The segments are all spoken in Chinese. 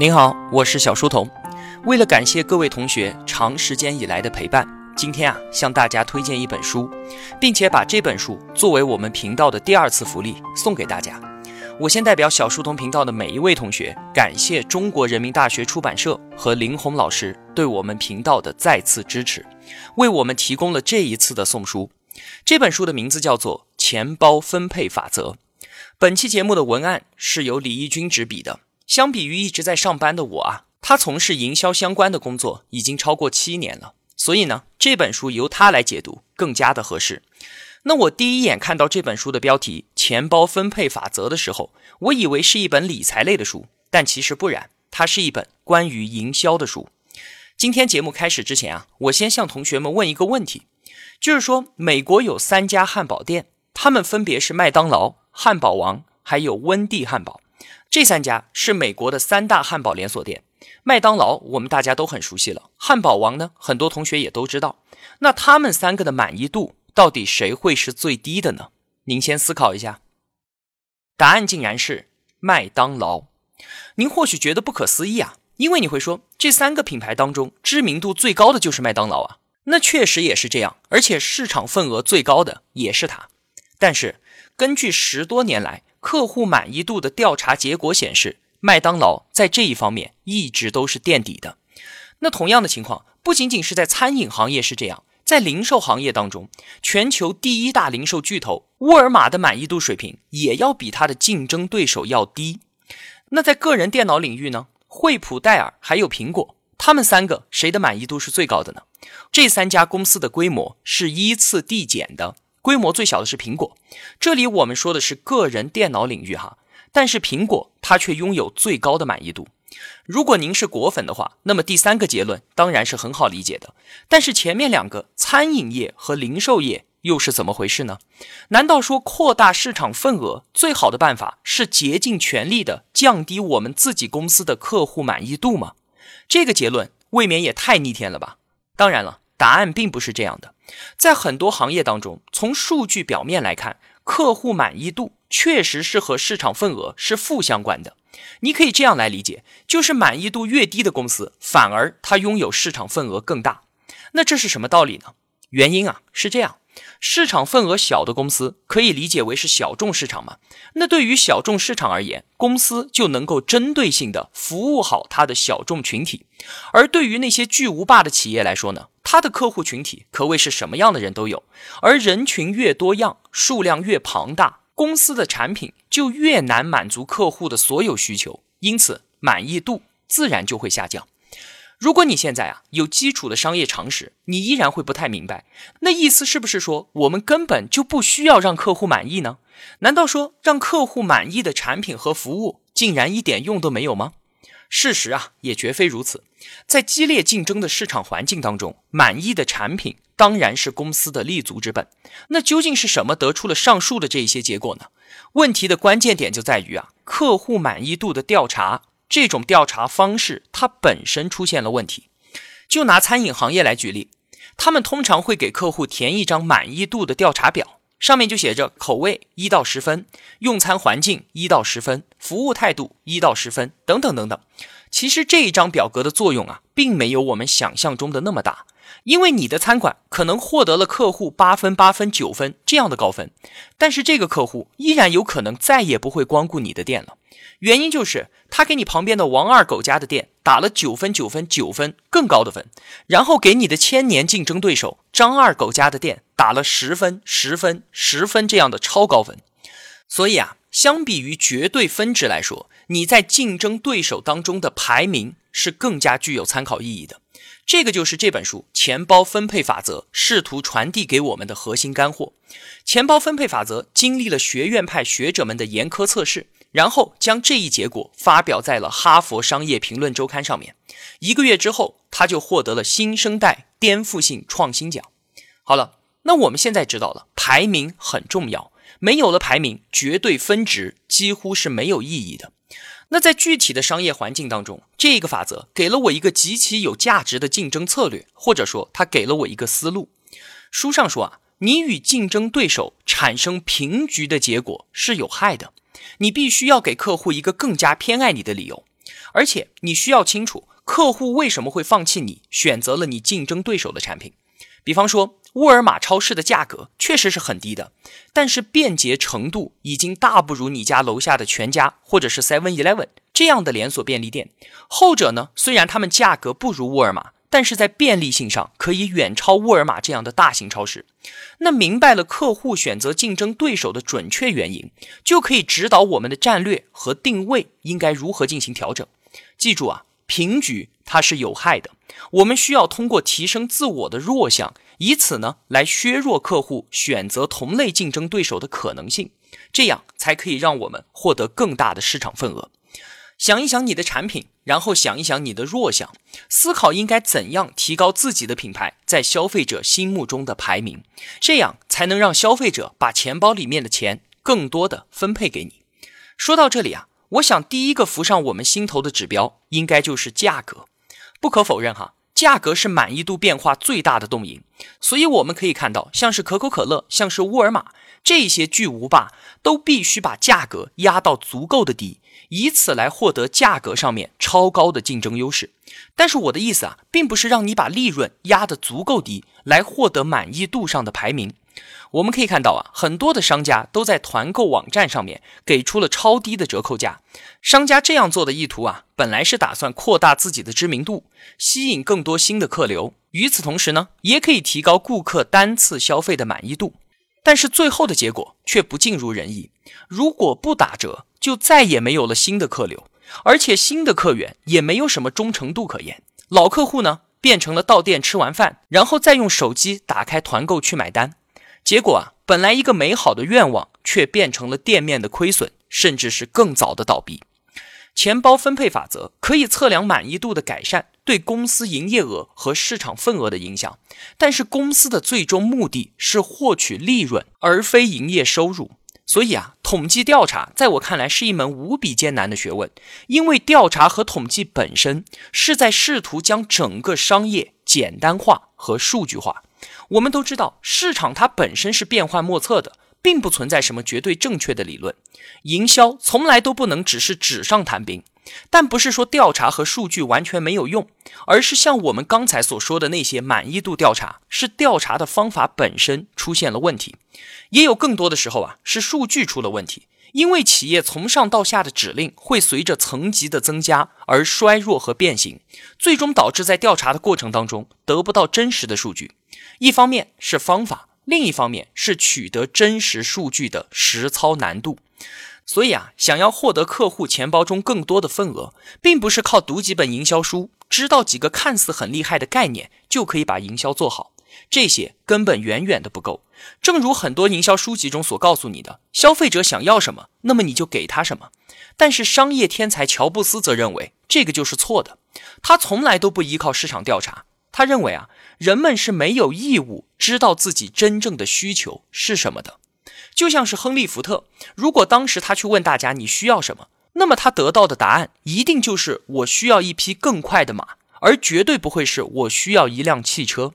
您好，我是小书童。为了感谢各位同学长时间以来的陪伴，今天啊向大家推荐一本书，并且把这本书作为我们频道的第二次福利送给大家。我先代表小书童频道的每一位同学，感谢中国人民大学出版社和林红老师对我们频道的再次支持，为我们提供了这一次的送书。这本书的名字叫做《钱包分配法则》。本期节目的文案是由李义军执笔的。相比于一直在上班的我啊，他从事营销相关的工作已经超过七年了，所以呢，这本书由他来解读更加的合适。那我第一眼看到这本书的标题《钱包分配法则》的时候，我以为是一本理财类的书，但其实不然，它是一本关于营销的书。今天节目开始之前啊，我先向同学们问一个问题，就是说，美国有三家汉堡店，他们分别是麦当劳、汉堡王还有温蒂汉堡。这三家是美国的三大汉堡连锁店，麦当劳我们大家都很熟悉了，汉堡王呢，很多同学也都知道。那他们三个的满意度到底谁会是最低的呢？您先思考一下，答案竟然是麦当劳。您或许觉得不可思议啊，因为你会说这三个品牌当中知名度最高的就是麦当劳啊，那确实也是这样，而且市场份额最高的也是它。但是根据十多年来。客户满意度的调查结果显示，麦当劳在这一方面一直都是垫底的。那同样的情况不仅仅是在餐饮行业是这样，在零售行业当中，全球第一大零售巨头沃尔玛的满意度水平也要比它的竞争对手要低。那在个人电脑领域呢？惠普、戴尔还有苹果，他们三个谁的满意度是最高的呢？这三家公司的规模是依次递减的。规模最小的是苹果，这里我们说的是个人电脑领域哈，但是苹果它却拥有最高的满意度。如果您是果粉的话，那么第三个结论当然是很好理解的。但是前面两个餐饮业和零售业又是怎么回事呢？难道说扩大市场份额最好的办法是竭尽全力的降低我们自己公司的客户满意度吗？这个结论未免也太逆天了吧？当然了，答案并不是这样的。在很多行业当中，从数据表面来看，客户满意度确实是和市场份额是负相关的。你可以这样来理解，就是满意度越低的公司，反而它拥有市场份额更大。那这是什么道理呢？原因啊是这样。市场份额小的公司可以理解为是小众市场嘛？那对于小众市场而言，公司就能够针对性的服务好它的小众群体；而对于那些巨无霸的企业来说呢，它的客户群体可谓是什么样的人都有。而人群越多样，数量越庞大，公司的产品就越难满足客户的所有需求，因此满意度自然就会下降。如果你现在啊有基础的商业常识，你依然会不太明白，那意思是不是说我们根本就不需要让客户满意呢？难道说让客户满意的产品和服务竟然一点用都没有吗？事实啊也绝非如此，在激烈竞争的市场环境当中，满意的产品当然是公司的立足之本。那究竟是什么得出了上述的这一些结果呢？问题的关键点就在于啊客户满意度的调查。这种调查方式，它本身出现了问题。就拿餐饮行业来举例，他们通常会给客户填一张满意度的调查表，上面就写着口味一到十分，用餐环境一到十分，服务态度一到十分，等等等等。其实这一张表格的作用啊，并没有我们想象中的那么大。因为你的餐馆可能获得了客户八分、八分、九分这样的高分，但是这个客户依然有可能再也不会光顾你的店了。原因就是他给你旁边的王二狗家的店打了九分、九分、九分更高的分，然后给你的千年竞争对手张二狗家的店打了十分、十分、十分这样的超高分。所以啊，相比于绝对分值来说，你在竞争对手当中的排名是更加具有参考意义的。这个就是这本书《钱包分配法则》试图传递给我们的核心干货。钱包分配法则经历了学院派学者们的严苛测试，然后将这一结果发表在了《哈佛商业评论周刊》上面。一个月之后，他就获得了新生代颠覆性创新奖。好了，那我们现在知道了，排名很重要，没有了排名，绝对分值几乎是没有意义的。那在具体的商业环境当中，这个法则给了我一个极其有价值的竞争策略，或者说，它给了我一个思路。书上说啊，你与竞争对手产生平局的结果是有害的，你必须要给客户一个更加偏爱你的理由。而且你需要清楚客户为什么会放弃你，选择了你竞争对手的产品。比方说，沃尔玛超市的价格确实是很低的，但是便捷程度已经大不如你家楼下的全家或者是 Seven Eleven 这样的连锁便利店。后者呢，虽然他们价格不如沃尔玛，但是在便利性上可以远超沃尔玛这样的大型超市。那明白了客户选择竞争对手的准确原因，就可以指导我们的战略和定位应该如何进行调整。记住啊，平局它是有害的。我们需要通过提升自我的弱项，以此呢来削弱客户选择同类竞争对手的可能性，这样才可以让我们获得更大的市场份额。想一想你的产品，然后想一想你的弱项，思考应该怎样提高自己的品牌在消费者心目中的排名，这样才能让消费者把钱包里面的钱更多的分配给你。说到这里啊，我想第一个浮上我们心头的指标应该就是价格。不可否认，哈，价格是满意度变化最大的动因。所以我们可以看到，像是可口可乐、像是沃尔玛这些巨无霸，都必须把价格压到足够的低，以此来获得价格上面超高的竞争优势。但是我的意思啊，并不是让你把利润压得足够低，来获得满意度上的排名。我们可以看到啊，很多的商家都在团购网站上面给出了超低的折扣价。商家这样做的意图啊，本来是打算扩大自己的知名度，吸引更多新的客流。与此同时呢，也可以提高顾客单次消费的满意度。但是最后的结果却不尽如人意。如果不打折，就再也没有了新的客流，而且新的客源也没有什么忠诚度可言。老客户呢，变成了到店吃完饭，然后再用手机打开团购去买单。结果啊，本来一个美好的愿望，却变成了店面的亏损，甚至是更早的倒闭。钱包分配法则可以测量满意度的改善对公司营业额和市场份额的影响，但是公司的最终目的是获取利润，而非营业收入。所以啊，统计调查在我看来是一门无比艰难的学问，因为调查和统计本身是在试图将整个商业简单化和数据化。我们都知道，市场它本身是变幻莫测的，并不存在什么绝对正确的理论。营销从来都不能只是纸上谈兵，但不是说调查和数据完全没有用，而是像我们刚才所说的那些满意度调查，是调查的方法本身出现了问题，也有更多的时候啊，是数据出了问题。因为企业从上到下的指令会随着层级的增加而衰弱和变形，最终导致在调查的过程当中得不到真实的数据。一方面是方法，另一方面是取得真实数据的实操难度。所以啊，想要获得客户钱包中更多的份额，并不是靠读几本营销书、知道几个看似很厉害的概念就可以把营销做好。这些根本远远的不够。正如很多营销书籍中所告诉你的，消费者想要什么，那么你就给他什么。但是商业天才乔布斯则认为这个就是错的。他从来都不依靠市场调查。他认为啊，人们是没有义务知道自己真正的需求是什么的。就像是亨利·福特，如果当时他去问大家你需要什么，那么他得到的答案一定就是我需要一匹更快的马，而绝对不会是我需要一辆汽车。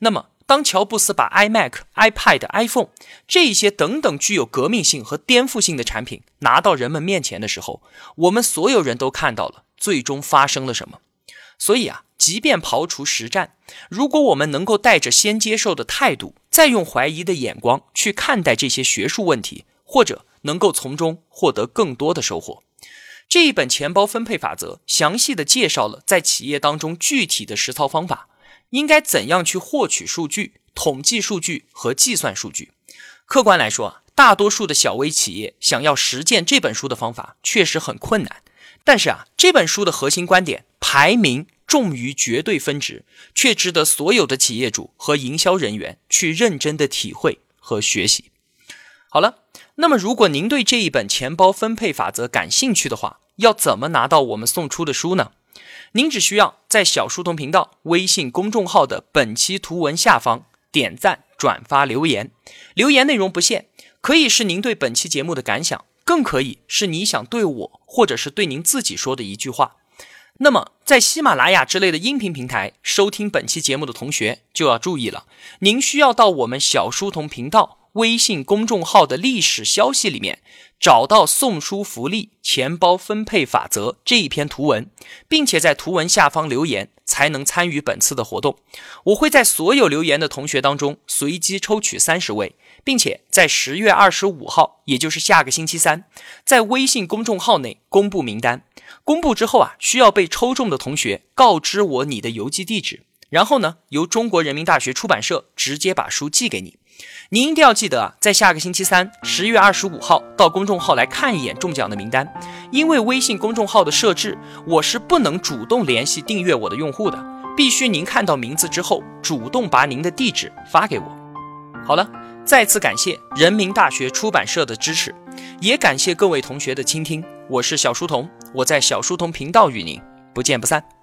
那么，当乔布斯把 iMac、iPad、iPhone 这些等等具有革命性和颠覆性的产品拿到人们面前的时候，我们所有人都看到了最终发生了什么。所以啊。即便刨除实战，如果我们能够带着先接受的态度，再用怀疑的眼光去看待这些学术问题，或者能够从中获得更多的收获。这一本钱包分配法则详细的介绍了在企业当中具体的实操方法，应该怎样去获取数据、统计数据和计算数据。客观来说，大多数的小微企业想要实践这本书的方法确实很困难。但是啊，这本书的核心观点排名。重于绝对分值，却值得所有的企业主和营销人员去认真的体会和学习。好了，那么如果您对这一本钱包分配法则感兴趣的话，要怎么拿到我们送出的书呢？您只需要在小书童频道微信公众号的本期图文下方点赞、转发、留言。留言内容不限，可以是您对本期节目的感想，更可以是你想对我或者是对您自己说的一句话。那么，在喜马拉雅之类的音频平台收听本期节目的同学就要注意了，您需要到我们小书童频道微信公众号的历史消息里面，找到送书福利钱包分配法则这一篇图文，并且在图文下方留言，才能参与本次的活动。我会在所有留言的同学当中随机抽取三十位，并且在十月二十五号，也就是下个星期三，在微信公众号内公布名单。公布之后啊，需要被抽中的同学告知我你的邮寄地址。然后呢，由中国人民大学出版社直接把书寄给你。您一定要记得啊，在下个星期三，十月二十五号到公众号来看一眼中奖的名单。因为微信公众号的设置，我是不能主动联系订阅我的用户的，必须您看到名字之后，主动把您的地址发给我。好了，再次感谢人民大学出版社的支持，也感谢各位同学的倾听。我是小书童，我在小书童频道与您不见不散。